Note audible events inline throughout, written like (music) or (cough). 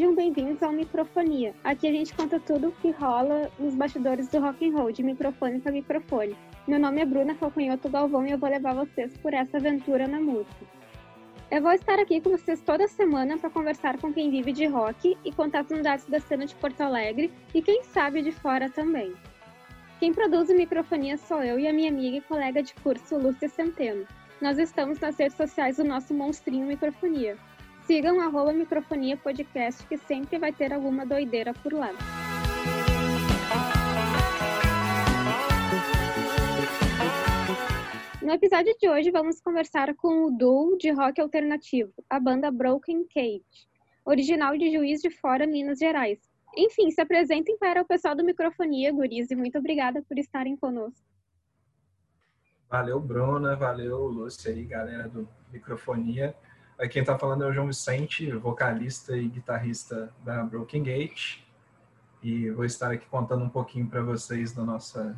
sejam bem-vindos ao Microfonia. Aqui a gente conta tudo o que rola nos bastidores do rock and roll, de microfone para microfone. Meu nome é Bruna Calcanhoto Galvão e eu vou levar vocês por essa aventura na música. Eu vou estar aqui com vocês toda semana para conversar com quem vive de rock e contar as novidades da cena de Porto Alegre e quem sabe de fora também. Quem produz o Microfonia sou eu e a minha amiga e colega de curso, Lúcia Centeno. Nós estamos nas redes sociais do nosso monstrinho Microfonia. Sigam arroba Microfonia Podcast, que sempre vai ter alguma doideira por lá. No episódio de hoje, vamos conversar com o duo de rock alternativo, a banda Broken Cage, original de Juiz de Fora, Minas Gerais. Enfim, se apresentem para o pessoal do Microfonia, guris, e muito obrigada por estarem conosco. Valeu, Bruna, valeu, Lúcia e galera do Microfonia. Quem está falando é o João Vicente, vocalista e guitarrista da Broken Gate. E vou estar aqui contando um pouquinho para vocês da nossa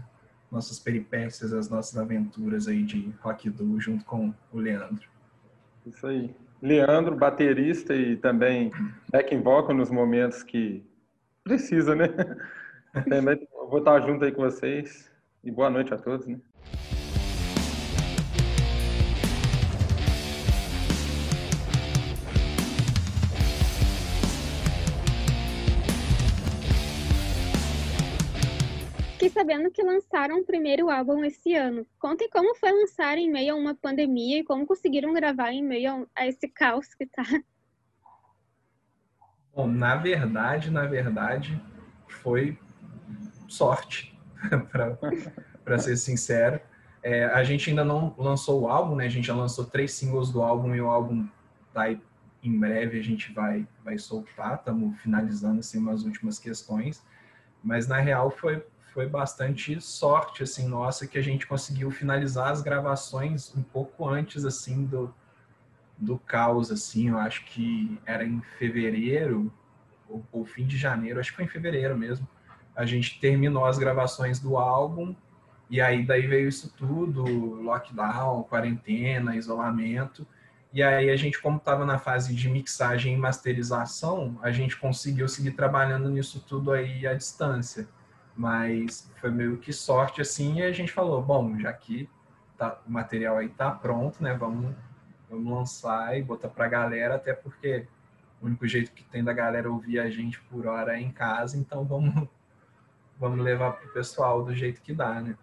nossas peripécias, as nossas aventuras aí de rock duo junto com o Leandro. Isso aí. Leandro, baterista e também back vocal nos momentos que precisa, né? (laughs) Também vou estar junto aí com vocês e boa noite a todos, né? Sabendo que lançaram o primeiro álbum esse ano. Contem como foi lançar em meio a uma pandemia e como conseguiram gravar em meio a esse caos que tá. Bom, na verdade, na verdade, foi sorte, (laughs) para ser sincero. É, a gente ainda não lançou o álbum, né? A gente já lançou três singles do álbum e o álbum tá aí, em breve a gente vai vai soltar. Estamos finalizando assim umas últimas questões, mas na real foi foi bastante sorte assim nossa que a gente conseguiu finalizar as gravações um pouco antes assim do do caos assim. Eu acho que era em fevereiro ou, ou fim de janeiro acho que foi em fevereiro mesmo. A gente terminou as gravações do álbum e aí daí veio isso tudo lockdown quarentena isolamento. E aí a gente como estava na fase de mixagem e masterização a gente conseguiu seguir trabalhando nisso tudo aí à distância mas foi meio que sorte assim e a gente falou, bom, já que tá, o material aí tá pronto, né, vamos, vamos lançar e botar pra galera, até porque o único jeito que tem da galera ouvir a gente por hora é em casa, então vamos, (laughs) vamos levar pro pessoal do jeito que dá, né.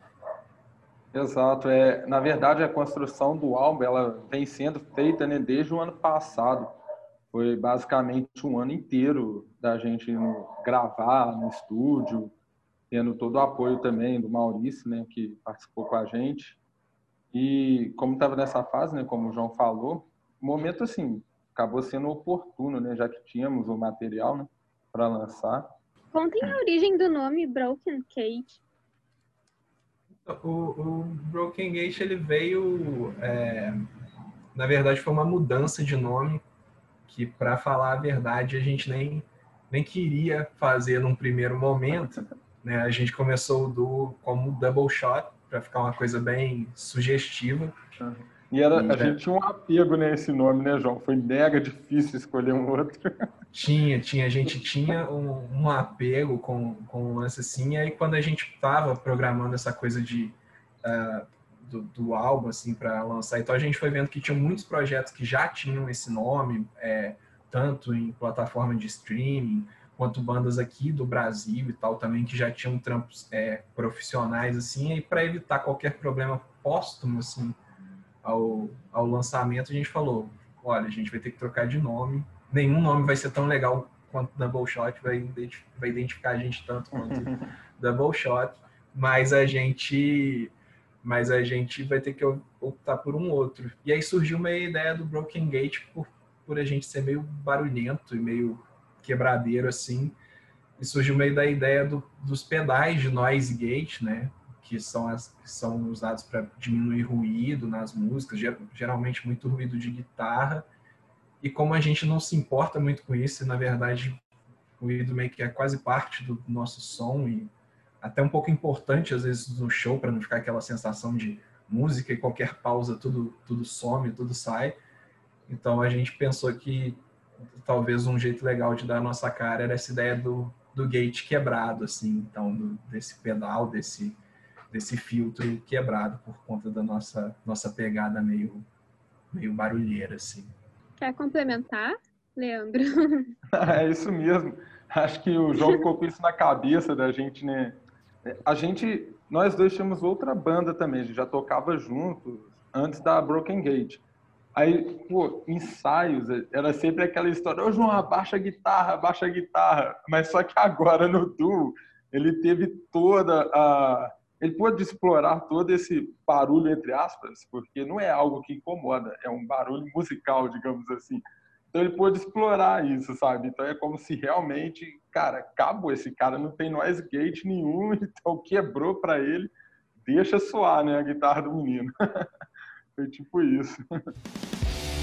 Exato, é, na verdade a construção do álbum ela vem sendo feita né, desde o ano passado. Foi basicamente um ano inteiro da gente gravar no estúdio, tendo todo o apoio também do Maurício, né, que participou com a gente. E como estava nessa fase, né, como o João falou, o momento assim acabou sendo oportuno, né, já que tínhamos o material, né, para lançar. Contem a origem do nome Broken Cage. O, o Broken Gate ele veio, é, na verdade, foi uma mudança de nome que, para falar a verdade, a gente nem nem queria fazer num primeiro momento. Né? A gente começou o duo como double shot, para ficar uma coisa bem sugestiva. E, era, e, a gente tinha um apego nesse nome, né, João? Foi mega difícil escolher um outro. (laughs) Tinha, tinha. A gente tinha um, um apego com, com o lance assim. E aí, quando a gente estava programando essa coisa de, uh, do, do, álbum, assim, para lançar, então a gente foi vendo que tinha muitos projetos que já tinham esse nome, é, tanto em plataforma de streaming, quanto bandas aqui do Brasil e tal também que já tinham trampos é, profissionais assim e para evitar qualquer problema póstumo assim ao, ao lançamento a gente falou olha a gente vai ter que trocar de nome. Nenhum nome vai ser tão legal quanto Double Shot vai, vai identificar a gente tanto quanto (laughs) Double Shot mas a gente mas a gente vai ter que optar por um outro. E aí surgiu uma ideia do Broken Gate por por a gente ser meio barulhento e meio quebradeiro assim, e surgiu meio da ideia do, dos pedais de noise gate, né? Que são, as, que são usados para diminuir ruído nas músicas, geralmente muito ruído de guitarra. E como a gente não se importa muito com isso, e, na verdade, o ruído meio que é quase parte do nosso som e até um pouco importante às vezes no show para não ficar aquela sensação de música e qualquer pausa tudo tudo some, tudo sai. Então a gente pensou que talvez um jeito legal de dar a nossa cara era essa ideia do, do gate quebrado, assim, então, do, desse pedal, desse, desse filtro quebrado por conta da nossa, nossa pegada meio, meio barulheira, assim. Quer complementar, Leandro? (laughs) (laughs) é isso mesmo. Acho que o João ficou com isso na cabeça da gente, né? A gente, nós dois tínhamos outra banda também, a gente já tocava juntos antes da Broken Gate. Aí, pô, ensaios, era sempre aquela história, ô João, abaixa a guitarra, abaixa a guitarra. Mas só que agora no duo, ele teve toda a... Ele pôde explorar todo esse barulho, entre aspas, porque não é algo que incomoda, é um barulho musical, digamos assim. Então ele pôde explorar isso, sabe? Então é como se realmente, cara, acabou, esse cara não tem noise gate nenhum, (laughs) então quebrou para ele, deixa soar, né, a guitarra do menino. (laughs) Foi tipo isso.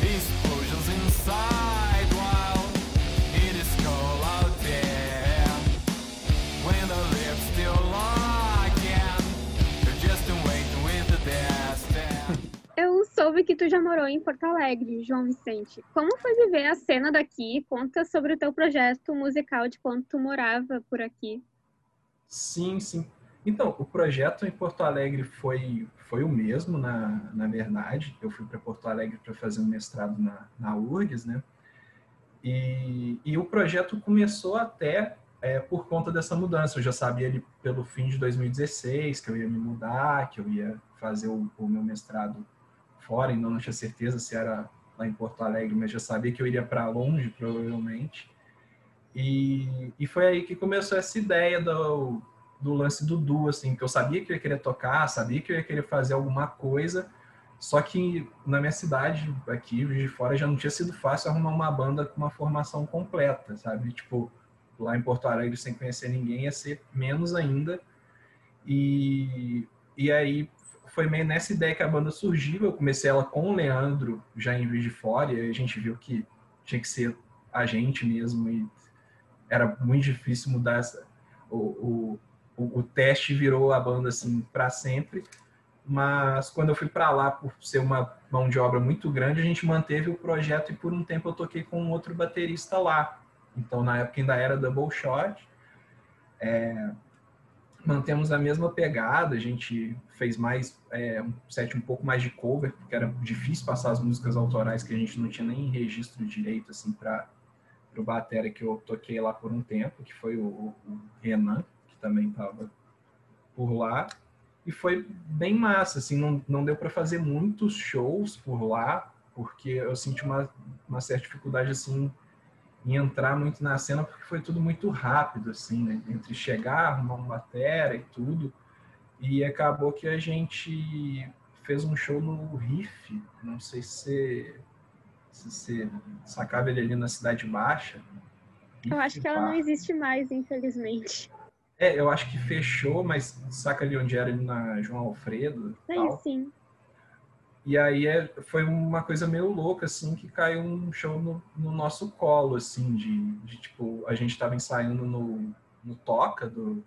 Explosions inside while it is cold out there. When the lips still just waiting with the Eu soube que tu já morou em Porto Alegre, João Vicente. Como foi viver a cena daqui? Conta sobre o teu projeto musical de quando tu morava por aqui. Sim, sim. Então, o projeto em Porto Alegre foi, foi o mesmo, na, na verdade. Eu fui para Porto Alegre para fazer um mestrado na, na URGS, né? E, e o projeto começou até é, por conta dessa mudança. Eu já sabia ali pelo fim de 2016 que eu ia me mudar, que eu ia fazer o, o meu mestrado fora, ainda não tinha certeza se era lá em Porto Alegre, mas já sabia que eu iria para longe, provavelmente. E, e foi aí que começou essa ideia do, do lance do assim, que eu sabia que eu ia querer tocar, sabia que eu ia querer fazer alguma coisa, só que na minha cidade, aqui, de Fora, já não tinha sido fácil arrumar uma banda com uma formação completa, sabe? Tipo, lá em Porto Alegre, sem conhecer ninguém, ia ser menos ainda. E, e aí foi meio nessa ideia que a banda surgiu. Eu comecei ela com o Leandro, já em Juiz de Fora, e a gente viu que tinha que ser a gente mesmo, e era muito difícil mudar essa, o, o o, o teste virou a banda assim para sempre. Mas quando eu fui para lá por ser uma mão de obra muito grande, a gente manteve o projeto e por um tempo eu toquei com um outro baterista lá. Então na época ainda era double shot. É, mantemos a mesma pegada, a gente fez mais é, um set um pouco mais de cover, porque era difícil passar as músicas autorais que a gente não tinha nem registro direito assim para o batera que eu toquei lá por um tempo, que foi o, o Renan que também estava por lá. E foi bem massa, assim, não, não deu para fazer muitos shows por lá, porque eu senti uma, uma certa dificuldade, assim, em entrar muito na cena, porque foi tudo muito rápido, assim, né? Entre chegar, arrumar uma batera e tudo. E acabou que a gente fez um show no Riff, não sei se se você sacava ele ali na Cidade Baixa. Eu acho que ela não existe mais, infelizmente. É, eu acho que fechou, mas saca ali onde era, ali na João Alfredo. Sim, tal. sim. E aí é, foi uma coisa meio louca, assim, que caiu um show no, no nosso colo, assim, de, de, tipo, a gente estava ensaiando no, no Toca do,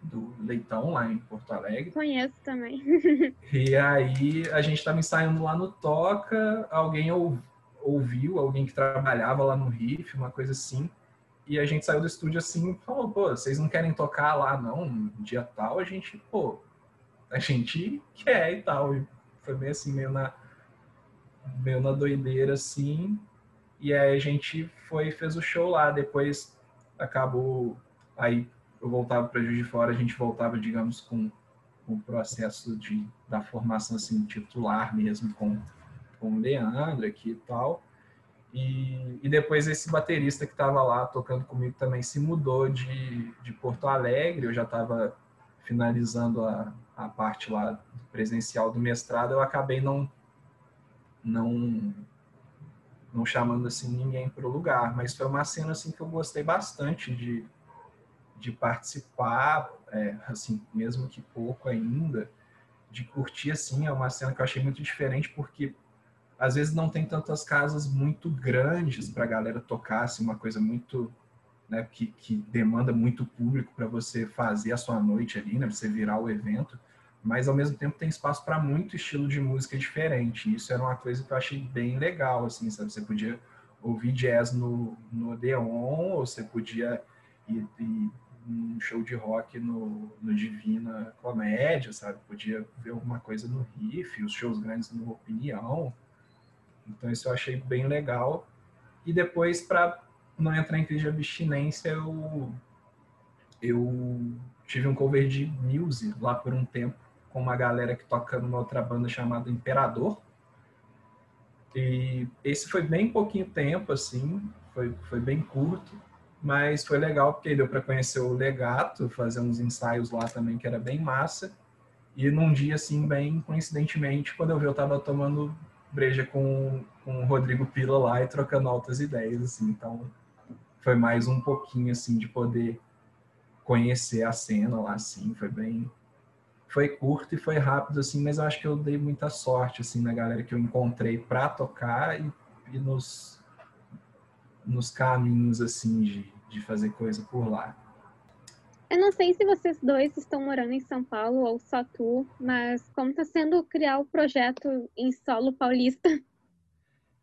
do Leitão, lá em Porto Alegre. Conheço também. (laughs) e aí a gente estava ensaiando lá no Toca, alguém ou, ouviu, alguém que trabalhava lá no Riff, uma coisa assim, e a gente saiu do estúdio assim, falou, pô, vocês não querem tocar lá não, um dia tal, a gente, pô, a gente quer e tal. E foi meio assim, meio na, meio na doideira assim. E aí a gente foi fez o show lá, depois acabou, aí eu voltava para Juiz de Fora, a gente voltava, digamos, com, com o processo de, da formação assim, titular mesmo, com, com o Leandro aqui e tal. E, e depois esse baterista que estava lá tocando comigo também se mudou de, de Porto Alegre. Eu já estava finalizando a, a parte lá presencial do mestrado. Eu acabei não não não chamando assim ninguém para o lugar, mas foi uma cena assim que eu gostei bastante de, de participar, é, assim mesmo que pouco ainda, de curtir assim é uma cena que eu achei muito diferente porque às vezes não tem tantas casas muito grandes para a galera tocar, assim, uma coisa muito, né, que, que demanda muito público para você fazer a sua noite ali, né, você virar o evento, mas ao mesmo tempo tem espaço para muito estilo de música diferente. Isso era uma coisa que eu achei bem legal, assim, sabe? Você podia ouvir jazz no, no Odeon, ou você podia ir, ir um show de rock no, no Divina Comédia, sabe? Podia ver alguma coisa no Riff, os shows grandes no Opinião. Então isso eu achei bem legal. E depois, para não entrar em crise de abstinência, eu, eu tive um cover de Muse lá por um tempo, com uma galera que toca numa outra banda chamada Imperador. E esse foi bem pouquinho tempo, assim, foi, foi bem curto mas foi legal porque deu para conhecer o Legato, fazer uns ensaios lá também que era bem massa. E num dia assim, bem coincidentemente, quando eu vi eu tava tomando breja com, com o Rodrigo Pila lá e trocando altas ideias assim. Então foi mais um pouquinho assim de poder conhecer a cena lá assim, foi bem foi curto e foi rápido assim, mas eu acho que eu dei muita sorte assim na galera que eu encontrei para tocar e, e nos nos caminhos assim de, de fazer coisa por lá. Eu não sei se vocês dois estão morando em São Paulo ou só tu, mas como está sendo criar o projeto em solo paulista?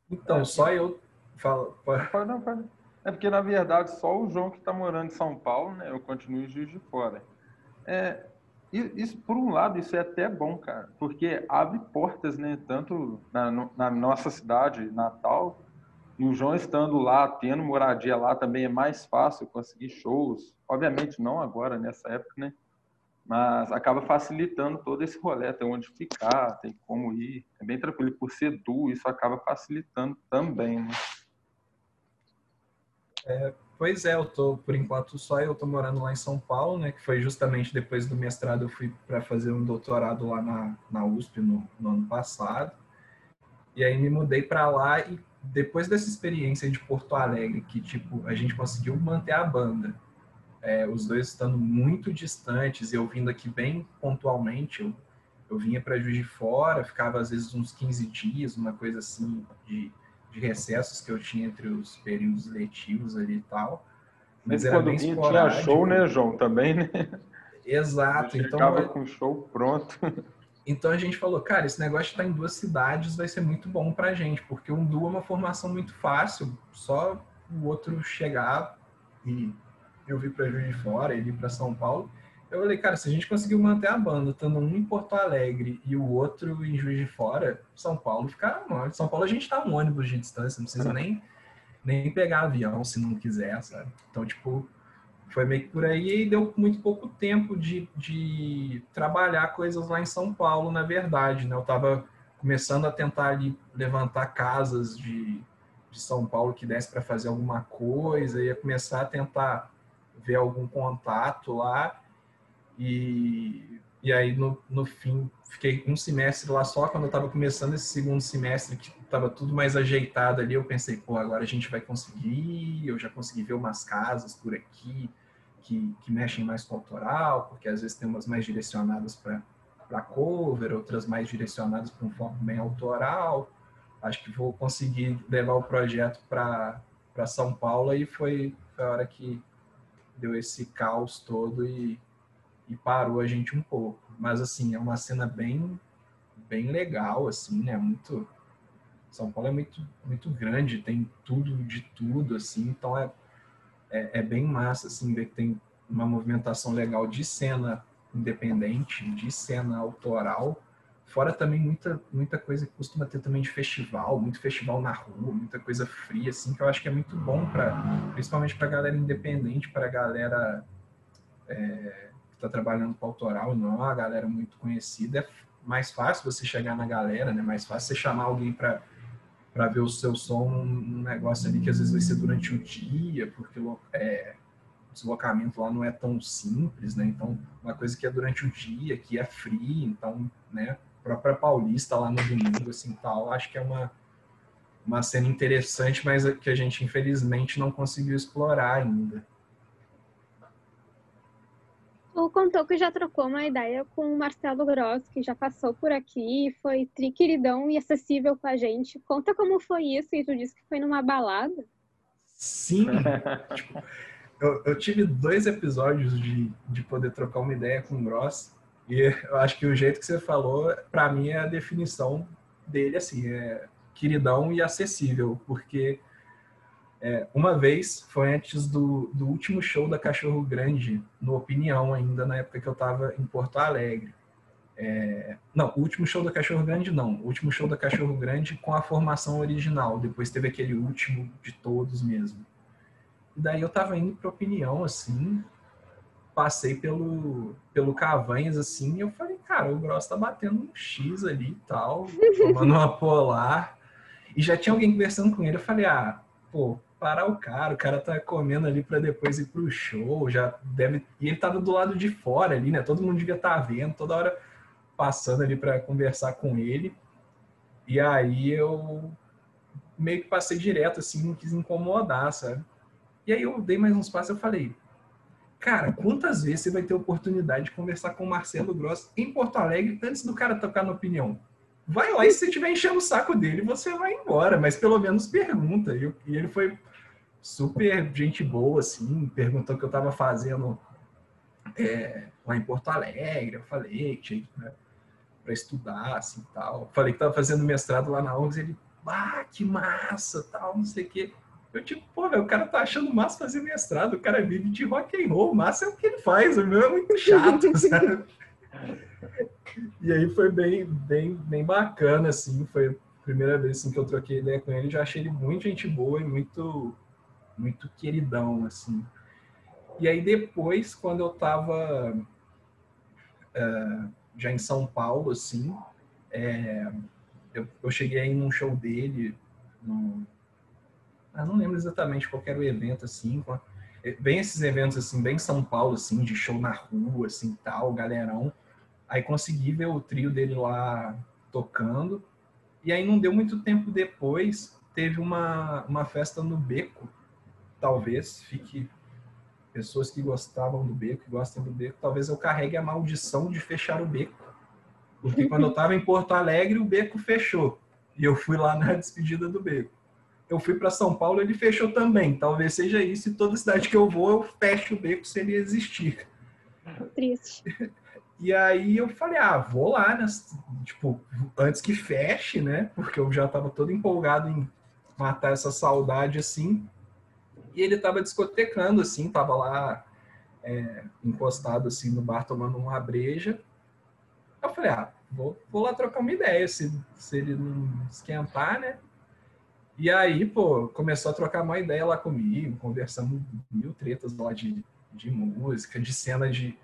Então, só eu falo. Pode, não, pode. É porque, na verdade, só o João que está morando em São Paulo, né? Eu continuo em Juiz de Fora. É, isso, por um lado, isso é até bom, cara, porque abre portas, né? Tanto na, na nossa cidade natal, e o João estando lá, tendo moradia lá, também é mais fácil conseguir shows. Obviamente não agora, nessa época, né? Mas acaba facilitando todo esse rolê, tem onde ficar, tem como ir. É bem tranquilo. Por ser duo, isso acaba facilitando também, né? É, pois é, eu tô, por enquanto, só eu tô morando lá em São Paulo, né? Que foi justamente depois do mestrado eu fui para fazer um doutorado lá na, na USP no, no ano passado. E aí me mudei para lá e depois dessa experiência de Porto Alegre, que tipo a gente conseguiu manter a banda, é, os dois estando muito distantes, eu vindo aqui bem pontualmente, eu, eu vinha para Juiz de Fora, ficava às vezes uns 15 dias, uma coisa assim de, de recessos que eu tinha entre os períodos letivos ali e tal. Mas, era bem tinha show, né, João? Também, né? Exato. Então, ficava com o show pronto. Então a gente falou, cara, esse negócio estar em duas cidades vai ser muito bom pra gente, porque um duo é uma formação muito fácil, só o outro chegar e eu vir para Juiz de Fora, ele para São Paulo. Eu falei, cara, se a gente conseguiu manter a banda, estando um em Porto Alegre e o outro em Juiz de Fora, São Paulo fica. São Paulo a gente tá um ônibus de distância, não precisa nem, nem pegar avião se não quiser, sabe? Então, tipo, foi meio que por aí e deu muito pouco tempo de, de trabalhar coisas lá em São Paulo, na verdade, né? Eu estava começando a tentar ali levantar casas de, de São Paulo que desse para fazer alguma coisa, ia começar a tentar ver algum contato lá e, e aí no, no fim fiquei um semestre lá só. Quando eu estava começando esse segundo semestre que estava tudo mais ajeitado ali eu pensei pô agora a gente vai conseguir. Eu já consegui ver umas casas por aqui que, que mexem mais com autoral, porque às vezes tem umas mais direcionadas para cover, outras mais direcionadas para um foco bem autoral. Acho que vou conseguir levar o projeto para São Paulo. E foi, foi a hora que deu esse caos todo e, e parou a gente um pouco. Mas assim, é uma cena bem bem legal assim, né? Muito São Paulo é muito muito grande, tem tudo de tudo assim, então é é, é, bem massa, assim, ver que tem uma movimentação legal de cena independente, de cena autoral, fora também muita, muita coisa que costuma ter também de festival, muito festival na rua, muita coisa fria, assim, que eu acho que é muito bom, para principalmente para galera independente, para galera é, está trabalhando com autoral, não é uma galera muito conhecida, é mais fácil você chegar na galera, né? mais fácil você chamar alguém para para ver o seu som num negócio ali que às vezes vai ser durante o dia, porque é, o deslocamento lá não é tão simples, né? Então, uma coisa que é durante o dia, que é free, então, né? A própria Paulista lá no domingo, assim, tal, acho que é uma, uma cena interessante, mas que a gente, infelizmente, não conseguiu explorar ainda. Tu contou que já trocou uma ideia com o Marcelo Gross, que já passou por aqui, foi triqueridão e acessível com a gente. Conta como foi isso, e tu disse que foi numa balada. Sim, (laughs) tipo, eu, eu, tive dois episódios de, de poder trocar uma ideia com o Gross, e eu acho que o jeito que você falou, para mim, é a definição dele, assim, é queridão e acessível, porque É, uma vez, foi antes do, do último show da Cachorro Grande, no Opinião ainda, na época que eu estava em Porto Alegre. É, não, o último show da Cachorro Grande não. O último show da Cachorro Grande com a formação original. Depois teve aquele último de todos mesmo. E daí eu tava indo pra opinião, assim, passei pelo, pelo Cavanhas, assim, e eu falei, cara, o Gross tá batendo um X ali e tal, (laughs) tomando uma polar. E já tinha alguém conversando com ele, eu falei, ah, pô, parar o cara, o cara tá comendo ali para depois ir pro show, já deve... E ele tava do lado de fora ali, né? Todo mundo devia estar tá vendo, toda hora passando ali para conversar com ele. E aí eu meio que passei direto, assim, não quis incomodar, sabe? E aí eu dei mais uns passos e falei, cara, quantas vezes você vai ter oportunidade de conversar com o Marcelo Gross em Porto Alegre antes do cara tocar na opinião? Vai lá e se estiver enchendo o saco dele, você vai embora, mas pelo menos pergunta. E, ele foi super gente boa, assim, perguntou o que eu estava fazendo é, lá em Porto Alegre. Eu falei que tinha né, para estudar, assim, tal. Falei que estava fazendo mestrado lá na URGS, ele, ah, que massa, tal, não sei o quê. Eu tipo, pô, velho, o cara tá achando massa fazer mestrado, o cara vive de rock and roll, massa é o que ele faz, o meu é muito chato, sabe? (laughs) (laughs) E aí foi bem, bem, bem bacana, assim, foi a primeira vez assim, que eu troquei ideia com ele, já achei ele muito gente boa e muito, muito queridão, assim. E aí depois, quando eu tava uh, já em São Paulo, assim. É, eu, eu, cheguei aí num show dele, ah, não lembro exatamente qual era o evento, assim, é, bem esses eventos, assim, bem São Paulo, assim, de show na rua, assim, tal, galerão. Aí consegui ver o trio dele lá tocando, e aí não deu muito tempo depois, teve uma, uma festa no Beco, talvez fique pessoas que gostavam do beco, que gostam do beco, talvez eu carregue a maldição de fechar o beco. Porque quando eu estava em Porto Alegre, o beco fechou. E eu fui lá na (laughs) despedida do beco. Eu fui para São Paulo, ele fechou também. Talvez seja isso, e toda cidade que eu vou, eu fecho o beco se ele existir. Triste. (laughs) E aí eu falei, ah, vou lá, né? Tipo, antes que feche, né? Porque eu já estava todo empolgado em matar essa saudade assim. E ele tava discotecando, assim, tava lá é, encostado, assim, no bar, tomando uma breja. Eu falei, ah, vou, vou lá trocar uma ideia, se, se ele não esquentar, né? E aí, pô, começou a trocar uma ideia lá comigo, conversando mil tretas lá de, de música, de cena de,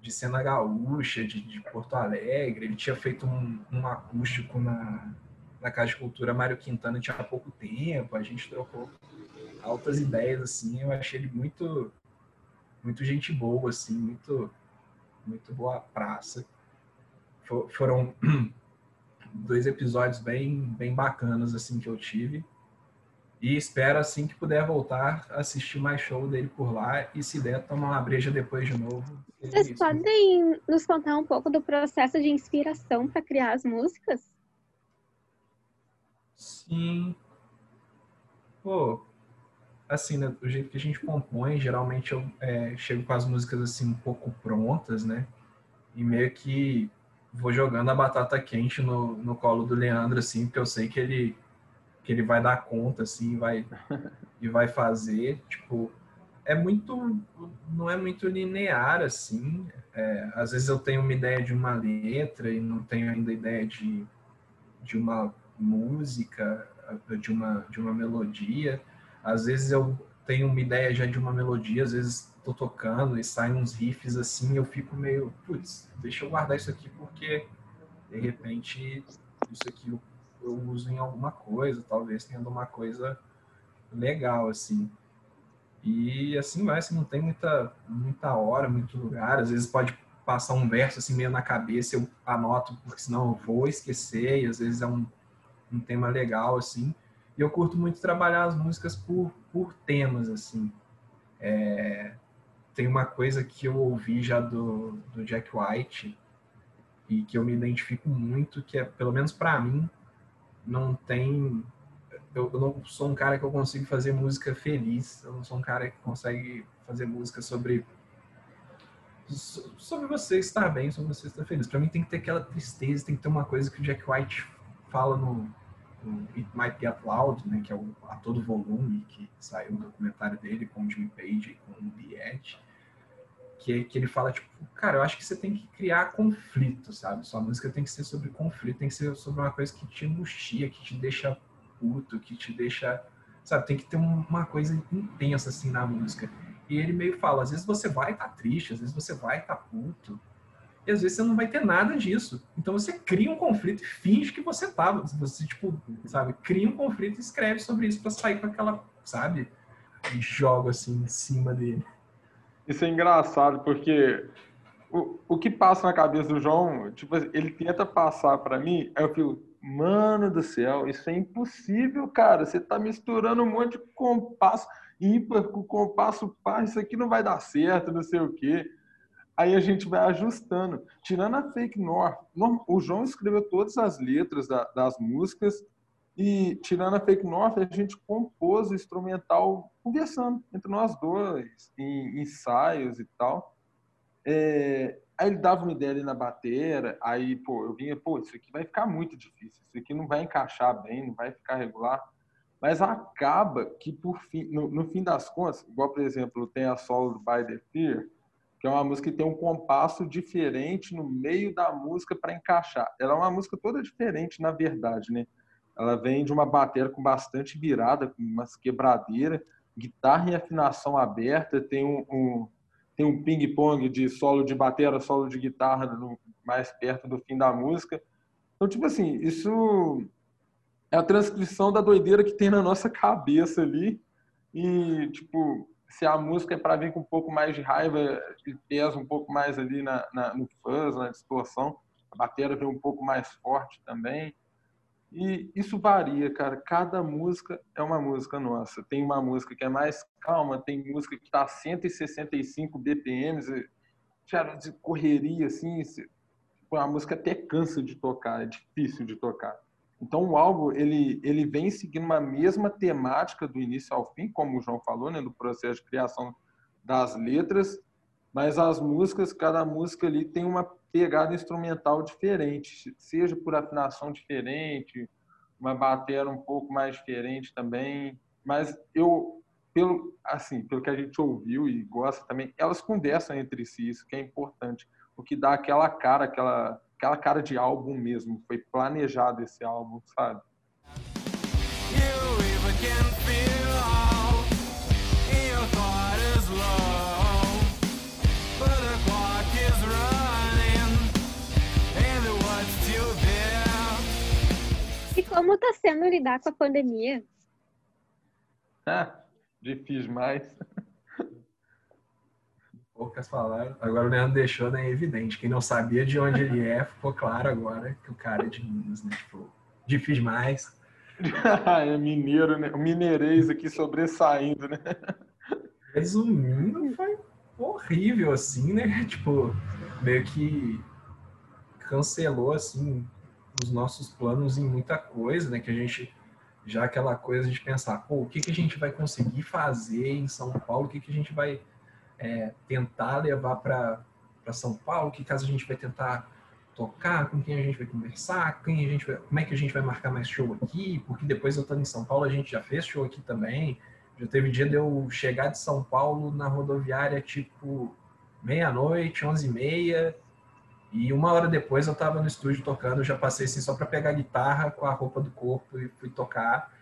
de cena gaúcha, de, de Porto Alegre. Ele tinha feito um, um acústico na, na Casa de Cultura Mário Quintana tinha pouco tempo, a gente trocou altas ideias, assim, eu achei ele muito, muito gente boa, assim, muito, muito boa praça. For, foram (clears throat) dois episódios bem, bem bacanas, assim, que eu tive. E espero, assim, que puder voltar a assistir mais show dele por lá e, se der, tomar uma breja depois de novo. Vocês isso. podem nos contar um pouco do processo de inspiração para criar as músicas? Sim. Pô, assim, né, do jeito que a gente compõe, geralmente eu é, chego com as músicas assim um pouco prontas, né? E meio que vou jogando a batata quente no, no colo do Leandro, assim, porque eu sei que ele que ele vai dar conta, assim, vai (laughs) e vai fazer, tipo, é muito, não é muito linear, assim. É, às vezes eu tenho uma ideia de uma letra e não tenho ainda ideia de, de uma música, de uma, de uma melodia. Às vezes eu tenho uma ideia já de uma melodia, às vezes tô tocando e saem uns riffs assim, eu fico meio, putz, deixa eu guardar isso aqui porque de repente isso aqui eu, eu uso em alguma coisa, talvez tenha alguma coisa legal assim. E assim vai, assim, não tem muita, muita hora, muito lugar. Às vezes pode passar um verso assim meio na cabeça, eu anoto, porque senão eu vou esquecer, e às vezes é um, um tema legal, assim. E eu curto muito trabalhar as músicas por, por temas, assim. É, tem uma coisa que eu ouvi já do, do Jack White e que eu me identifico muito, que é, pelo menos para mim, não tem... Eu, eu não sou um cara que eu consigo fazer música feliz. Eu não sou um cara que consegue fazer música sobre sobre você estar bem, sobre você estar feliz. Para mim tem que ter aquela tristeza, tem que ter uma coisa que o Jack White fala no, o It Might Get Loud, né, que é o a todo volume que saiu o documentário dele com o Jimmy Page e com o Edge, que, que ele fala, tipo, cara, eu acho que você tem que criar conflito, sabe? Sua música tem que ser sobre conflito, tem que ser sobre uma coisa que te angustia, que te deixa puto, que te deixa, sabe? Tem que ter uma coisa intensa, assim, na música. E ele meio fala, às vezes você vai estar tá triste, às vezes você vai estar tá puto, e às vezes você não vai ter nada disso. Então você cria um conflito e finge que você tava. Você, tipo, sabe, cria um conflito e escreve sobre isso para sair com aquela, sabe? Joga assim em cima dele. Isso é engraçado, porque o, o que passa na cabeça do João, tipo, ele tenta passar para mim, aí eu fico, mano do céu, isso é impossível, cara. Você tá misturando um monte de compasso ímpar com compasso par, isso aqui não vai dar certo, não sei o quê. Aí a gente vai ajustando. Tirando a fake north, o João escreveu todas as letras da, das músicas e tirando a fake north, a gente compôs o instrumental conversando entre nós dois, em ensaios e tal. É, aí ele dava uma ideia ali na bateria, aí pô, eu vinha, pô, isso aqui vai ficar muito difícil, isso aqui não vai encaixar bem, não vai ficar regular. Mas acaba que, por fim, no, no fim das contas, igual, por exemplo, tem a solo do By the Fear, que é uma música que tem um compasso diferente no meio da música para encaixar. Ela é uma música toda diferente, na verdade, né? Ela vem de uma bateria com bastante virada, com umas quebradeiras, guitarra em afinação aberta, tem um, um tem um ping-pong de solo de bateria, solo de guitarra no, mais perto do fim da música. Então, tipo assim, isso é a transcrição da doideira que tem na nossa cabeça ali. E, tipo, se a música é para vir com um pouco mais de raiva e pesa um pouco mais ali na, na, no fuzz, na distorção, a bateria vem um pouco mais forte também. E isso varia, cara. Cada música é uma música nossa. Tem uma música que é mais calma, tem música que está a 165 BPMs, cara, de correria, assim. A música até cansa de tocar, é difícil de tocar. Então o álbum ele ele vem seguindo uma mesma temática do início ao fim, como o João falou, né, do processo de criação das letras, mas as músicas, cada música ali tem uma pegada instrumental diferente, seja por afinação diferente, uma bateria um pouco mais diferente também, mas eu pelo assim, pelo que a gente ouviu e gosta também, elas conversam entre si, isso que é importante, o que dá aquela cara, aquela aquela cara de álbum mesmo. Foi planejado esse álbum, sabe? E como tá sendo lidar com a pandemia? Ah, (laughs) difícil mais poucas palavras. Agora o Leandro deixou, né? É evidente. Quem não sabia de onde ele é, ficou claro agora que o cara é de Minas, né? Tipo, difícil demais. (laughs) é mineiro, né? O mineirês aqui sobressaindo, né? Resumindo, foi horrível, assim, né? (laughs) Tipo, meio que cancelou, assim, os nossos planos em muita coisa, né? Que a gente já aquela coisa de pensar, pô, o que, que a gente vai conseguir fazer em São Paulo, o que, que a gente vai é, tentar levar para São Paulo, que caso a gente vai tentar tocar, com quem a gente vai conversar, quem a gente vai, como é que a gente vai marcar mais show aqui, porque depois eu estando em São Paulo a gente já fez show aqui também. Já teve dia de eu chegar de São Paulo na rodoviária tipo meia-noite, onze e meia, e uma hora depois eu estava no estúdio tocando, já passei assim só para pegar a guitarra com a roupa do corpo e fui tocar.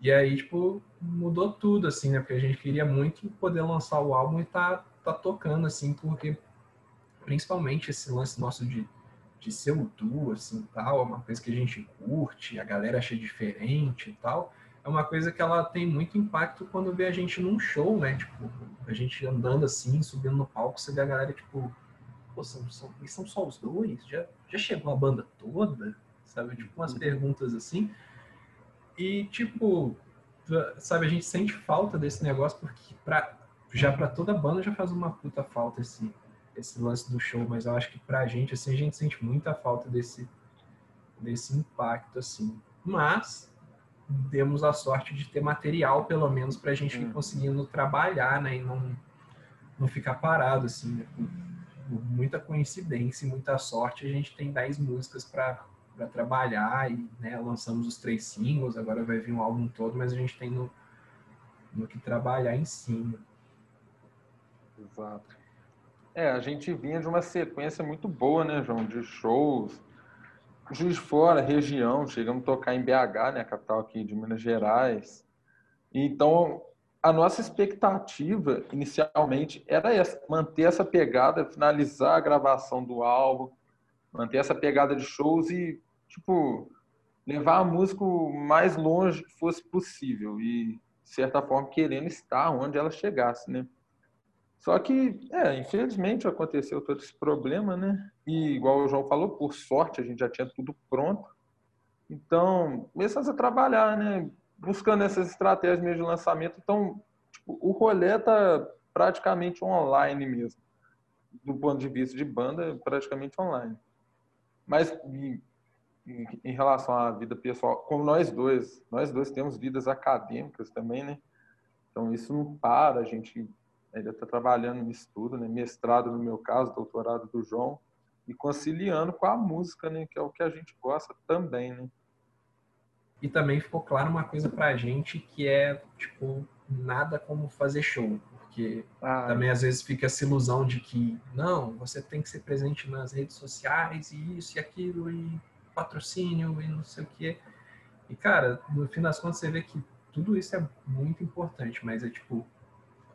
E aí, tipo, mudou tudo, assim, né? Porque a gente queria muito poder lançar o álbum e tá, tá tocando, assim, porque principalmente esse lance nosso de, de ser o duo, assim, tal, é uma coisa que a gente curte, a galera acha diferente e tal, é uma coisa que ela tem muito impacto quando vê a gente num show, né? Tipo, a gente andando assim, subindo no palco, você vê a galera, tipo, pô, são, são, são só os dois? Já, já chegou a banda toda? Sabe? Tipo, umas perguntas assim. E, tipo, sabe, a gente sente falta desse negócio porque pra, já para toda banda já faz uma puta falta esse, esse lance do show, mas eu acho que pra gente, assim, a gente sente muita falta desse, desse impacto, assim. Mas temos a sorte de ter material, pelo menos, pra gente ir conseguindo trabalhar, né, e não, não ficar parado, assim, né? por, por muita coincidência e muita sorte, a gente tem 10 músicas para para trabalhar e né, lançamos os três singles, agora vai vir um álbum todo, mas a gente tem no, no que trabalhar em cima. Exato. É, a gente vinha de uma sequência muito boa, né, João, de shows. Juiz Fora, região, chegamos a tocar em BH, né, a capital aqui de Minas Gerais. Então, a nossa expectativa inicialmente era essa, manter essa pegada, finalizar a gravação do álbum, manter essa pegada de shows e, tipo, levar a música o mais longe que fosse possível e, de certa forma, querendo estar onde ela chegasse, né? Só que, é, infelizmente aconteceu todo esse problema, né? E, igual o João falou, por sorte a gente já tinha tudo pronto. Então, começamos a trabalhar, né? Buscando essas estratégias mesmo de lançamento. Então, tipo, o rolê tá praticamente online mesmo. Do ponto de vista de banda, praticamente online. Mas em, em, relação à vida pessoal, como nós dois, nós dois temos vidas acadêmicas também, né? Então isso não para, a gente ainda está trabalhando nisso tudo, né? Mestrado no meu caso, doutorado do João, e conciliando com a música, né? Que é o que a gente gosta também, né? E também ficou claro uma coisa pra gente que é, tipo, nada como fazer show porque ah, também às vezes fica essa ilusão de que não, você tem que ser presente nas redes sociais e isso e aquilo e patrocínio e não sei o quê. E cara, no fim das contas você vê que tudo isso é muito importante, mas é tipo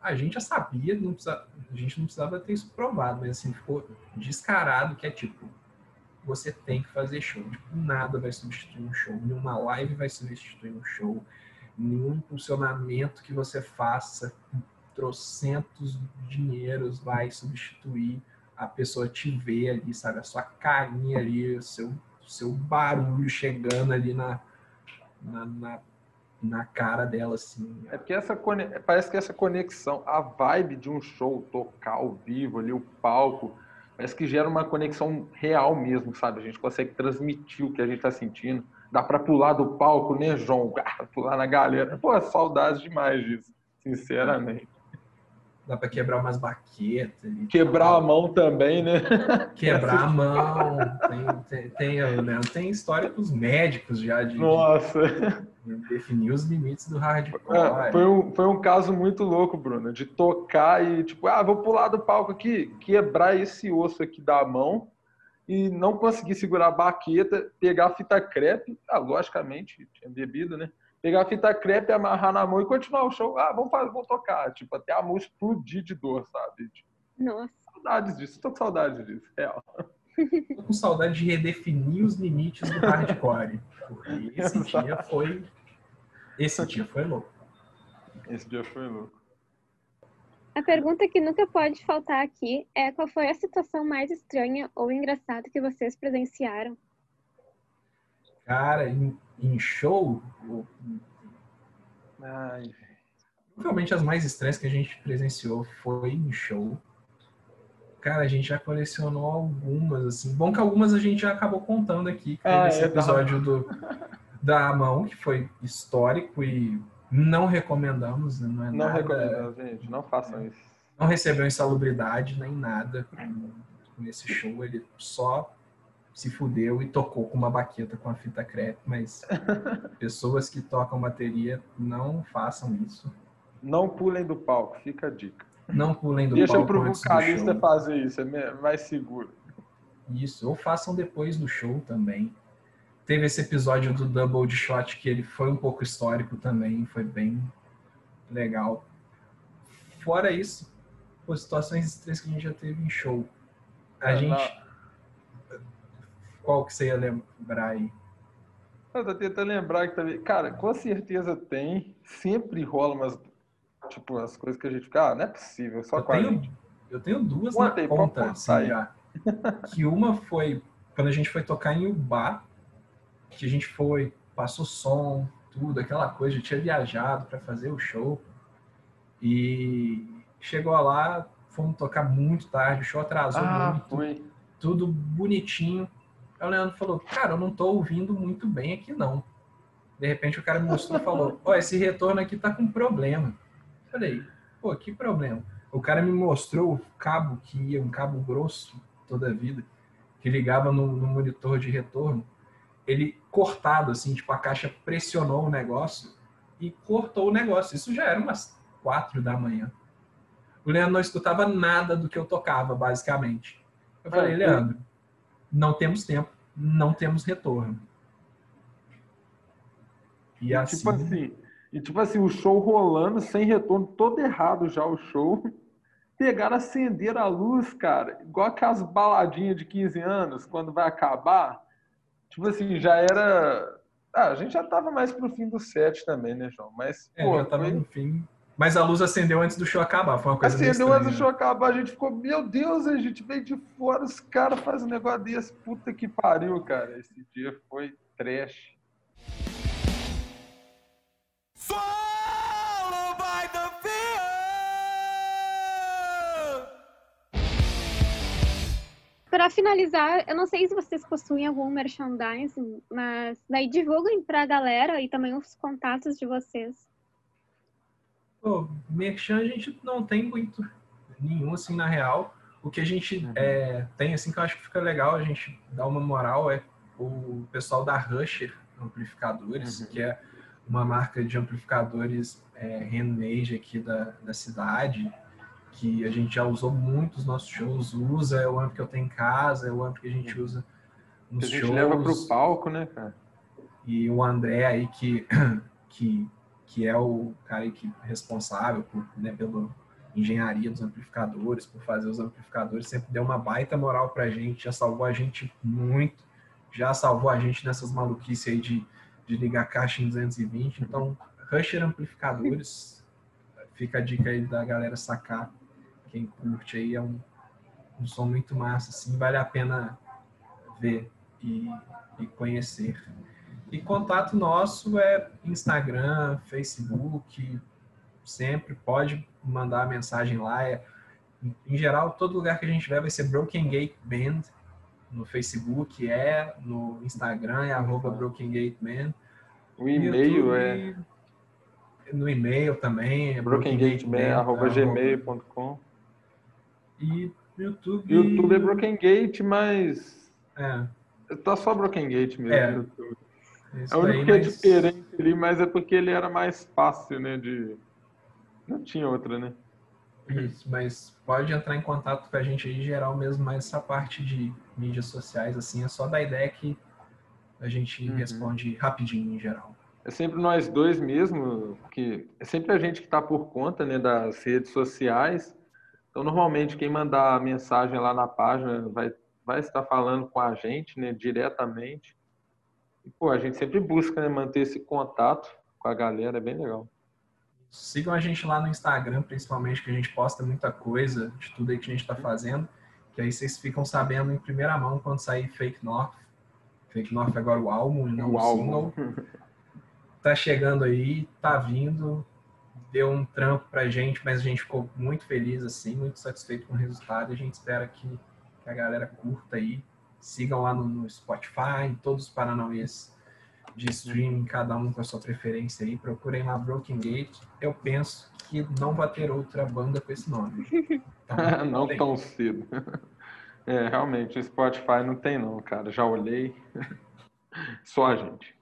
a gente já sabia, não precisa, a gente não precisava ter isso provado, mas assim ficou descarado que é tipo você tem que fazer show. Tipo, nada vai substituir um show, nenhuma live vai substituir um show, nenhum impulsionamento que você faça trocentos dinheiros vai substituir a pessoa te ver ali, sabe? A sua carinha ali, o seu, seu barulho chegando ali na, na, na, na cara dela, assim. É porque essa parece que essa conexão, a vibe de um show, tocar ao vivo ali, o palco, parece que gera uma conexão real mesmo, sabe? A gente consegue transmitir o que a gente está sentindo. Dá para pular do palco, né, João? (laughs) pular na galera. Pô, saudades demais disso, sinceramente. Dá para quebrar umas baquetas. Quebrar a mão também, né? Quebrar a mão. Tem, tem, tem, né? tem história com os médicos já de, Nossa. De definir os limites do hardcore. É, foi, um, foi um caso muito louco, Bruno, de tocar e tipo, ah, vou pular do palco aqui, quebrar esse osso aqui da mão e não conseguir segurar a baqueta, pegar a fita crepe, ah, logicamente, tinha bebido, né? Pegar a fita crepe, amarrar na mão e continuar o show. Ah, vamos, fazer, vamos tocar. Tipo, até a mão explodir de dor, sabe? Tipo, Nossa. Saudades disso, tô com saudade disso, real. Tô com saudade de redefinir os limites do hardcore. Porque esse (laughs) dia foi. Esse dia foi louco. Esse dia foi louco. A pergunta que nunca pode faltar aqui é qual foi a situação mais estranha ou engraçada que vocês presenciaram? Cara, em, em show, Ai. provavelmente as mais estranhas que a gente presenciou foi em show. Cara, a gente já colecionou algumas, assim. Bom que algumas a gente já acabou contando aqui. Que ah, esse é, episódio do, da mão, que foi histórico e não recomendamos, né? não é Não nada, recomendamos, gente. Não façam isso. Não recebeu insalubridade nem nada nesse show. Ele só se fudeu e tocou com uma baqueta com a fita crepe, mas (laughs) pessoas que tocam bateria não façam isso. Não pulem do palco, fica a dica. Não pulem do Deixa palco. Deixa pro vocalista fazer isso, é mais seguro. Isso, ou façam depois do show também. Teve esse episódio do Double de Shot que ele foi um pouco histórico também, foi bem legal. Fora isso, por situações estranhas que a gente já teve em show. A é, gente qual que você ia lembrar aí? Eu tô tentando lembrar que também. Cara, com certeza tem. Sempre rola umas. Tipo, as coisas que a gente fica. Ah, não é possível, só eu com tenho. Eu tenho duas Conta na conta, assim, já. que uma foi quando a gente foi tocar em Ubá, que a gente foi, passou som, tudo, aquela coisa, já tinha viajado para fazer o show. E chegou lá, fomos tocar muito tarde, o show atrasou ah, muito. Foi. Tudo bonitinho. Aí o Leandro falou, cara, eu não tô ouvindo muito bem aqui não. De repente o cara me mostrou e falou, ó, esse retorno aqui tá com problema. Eu falei, pô, que problema? O cara me mostrou o cabo que ia, um cabo grosso toda a vida, que ligava no, no monitor de retorno. ele cortado, assim, tipo, a caixa pressionou o negócio e cortou o negócio. Isso já era umas quatro da manhã. O Leandro não escutava nada do que eu tocava, basicamente. Eu falei, Leandro, não temos tempo, não temos retorno. E, e assim... Tipo assim, e tipo assim, o show rolando, sem retorno, todo errado já o show. (laughs) Pegaram, acender a luz, cara, igual aquelas baladinhas de 15 anos, quando vai acabar. Tipo assim, já era. Ah, a gente já tava mais pro fim do set também, né, João? Mas, é, pô, já tava foi... no fim. Mas a luz acendeu antes do show acabar, foi uma coisa Acendeu antes do show acabar, a gente ficou, meu Deus, a gente veio de fora, os caras fazem um negócio desse, puta que pariu, cara. Esse dia foi trash. Para finalizar, eu não sei se vocês possuem algum merchandising, mas daí divulguem para a galera e também os contatos de vocês. Pô, merchan a gente não tem muito nenhum assim na real. O que a gente uhum. é, tem assim que eu acho que fica legal a gente dar uma moral é o pessoal da Rusher Amplificadores, uhum. que é uma marca de amplificadores é, handmade aqui da, da cidade que a gente já usou muito nos nossos shows, usa, é o amp que eu tenho em casa, é o amp que a gente usa nos shows. A gente shows. leva pro palco, né, cara? E o André aí que, (clears throat) que, que é o cara que é responsável por, né, pela engenharia dos amplificadores, por fazer os amplificadores, sempre deu uma baita moral pra gente, já salvou a gente muito, já salvou a gente nessas maluquices aí de, de ligar caixa em 220. Então, Rusher Amplificadores, fica a dica aí da galera sacar quem curte aí é um, um som muito massa, assim, vale a pena ver e, e conhecer. E contato nosso é Instagram, Facebook, sempre pode mandar mensagem lá. É, em geral, todo lugar que a gente vai vai ser Broken Gate Band. No Facebook é, no Instagram é arroba Broken Gate Band. O e-mail é. No e-mail também é gmail.com. E YouTube. YouTube é Broken Gate, mas. É. Tá só Broken Gate mesmo. É. YouTube. Isso é único que é mas... diferente ali, mas é porque ele era mais fácil, né? De. Não tinha outra, né? Isso, mas pode entrar em contato com a gente aí, geral mesmo, mas essa parte de mídias sociais, assim, é só da ideia que a gente uhum. responde rapidinho em geral. É sempre nós dois mesmo, que é sempre a gente que está por conta né, das redes sociais. Então, normalmente, quem mandar mensagem lá na página vai, vai estar falando com a gente, né, diretamente. E, pô, a gente sempre busca né, manter esse contato com a galera, é bem legal. Sigam a gente lá no Instagram, principalmente, que a gente posta muita coisa de tudo aí que a gente está fazendo, que aí vocês ficam sabendo em primeira mão quando sair Fake North. Fake North agora o álbum, não o, o single. tá chegando aí, tá vindo, deu um trampo pra gente, mas a gente ficou muito feliz, assim, muito satisfeito com o resultado. E a gente espera que, que a galera curta aí. Sigam lá no, no Spotify, em todos os paranauês de streaming, cada um com a sua preferência aí. Procurem lá Broken Gate. Eu penso que não vai ter outra banda com esse nome. (laughs) Então, (laughs) não tão cedo. (laughs) É, realmente, o Spotify não tem não, cara. Já olhei. Só a gente.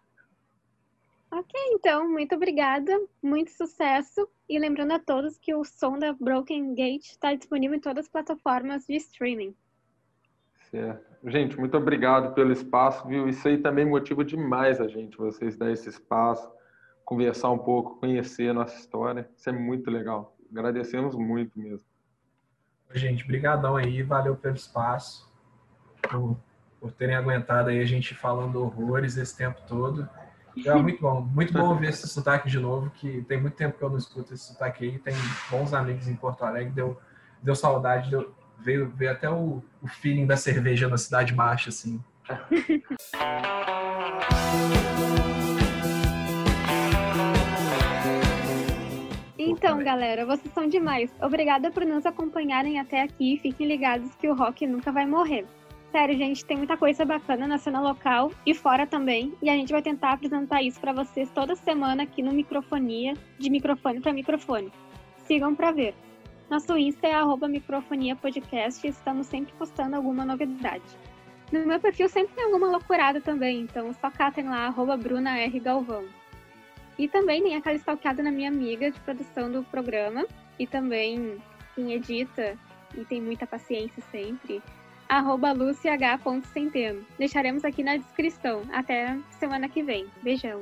Ok, então, muito obrigada, muito sucesso. E lembrando a todos que o som da Broken Gate está disponível em todas as plataformas de streaming. Certo. Gente, muito obrigado pelo espaço, viu? Isso aí também motiva demais a gente, vocês dar esse espaço, conversar um pouco, conhecer a nossa história. Isso é muito legal. Agradecemos muito mesmo. Gente, brigadão aí, valeu pelo espaço, por, por terem aguentado aí a gente falando horrores esse tempo todo. (laughs) É muito bom, muito bom ver esse sotaque de novo, que tem muito tempo que eu não escuto esse sotaque aí. Tem bons amigos em Porto Alegre, deu, deu saudade, deu, veio, veio até o, o feeling da cerveja na Cidade Baixa, assim. (laughs) Então, galera, vocês são demais. Obrigada por nos acompanharem até aqui. Fiquem ligados que o rock nunca vai morrer. Sério, gente, tem muita coisa bacana na cena local e fora também. E a gente vai tentar apresentar isso para vocês toda semana aqui no Microfonia, de microfone para microfone. Sigam para ver. Nosso Insta é arroba microfonia podcast e estamos sempre postando alguma novidade. No meu perfil sempre tem alguma loucurada também, então só catem lá, arroba Bruna R. Galvão. E também tem aquela stalkeada na minha amiga de produção do programa, e também quem edita e tem muita paciência sempre, arroba luciah.centeno. Deixaremos aqui na descrição. Até semana que vem. Beijão.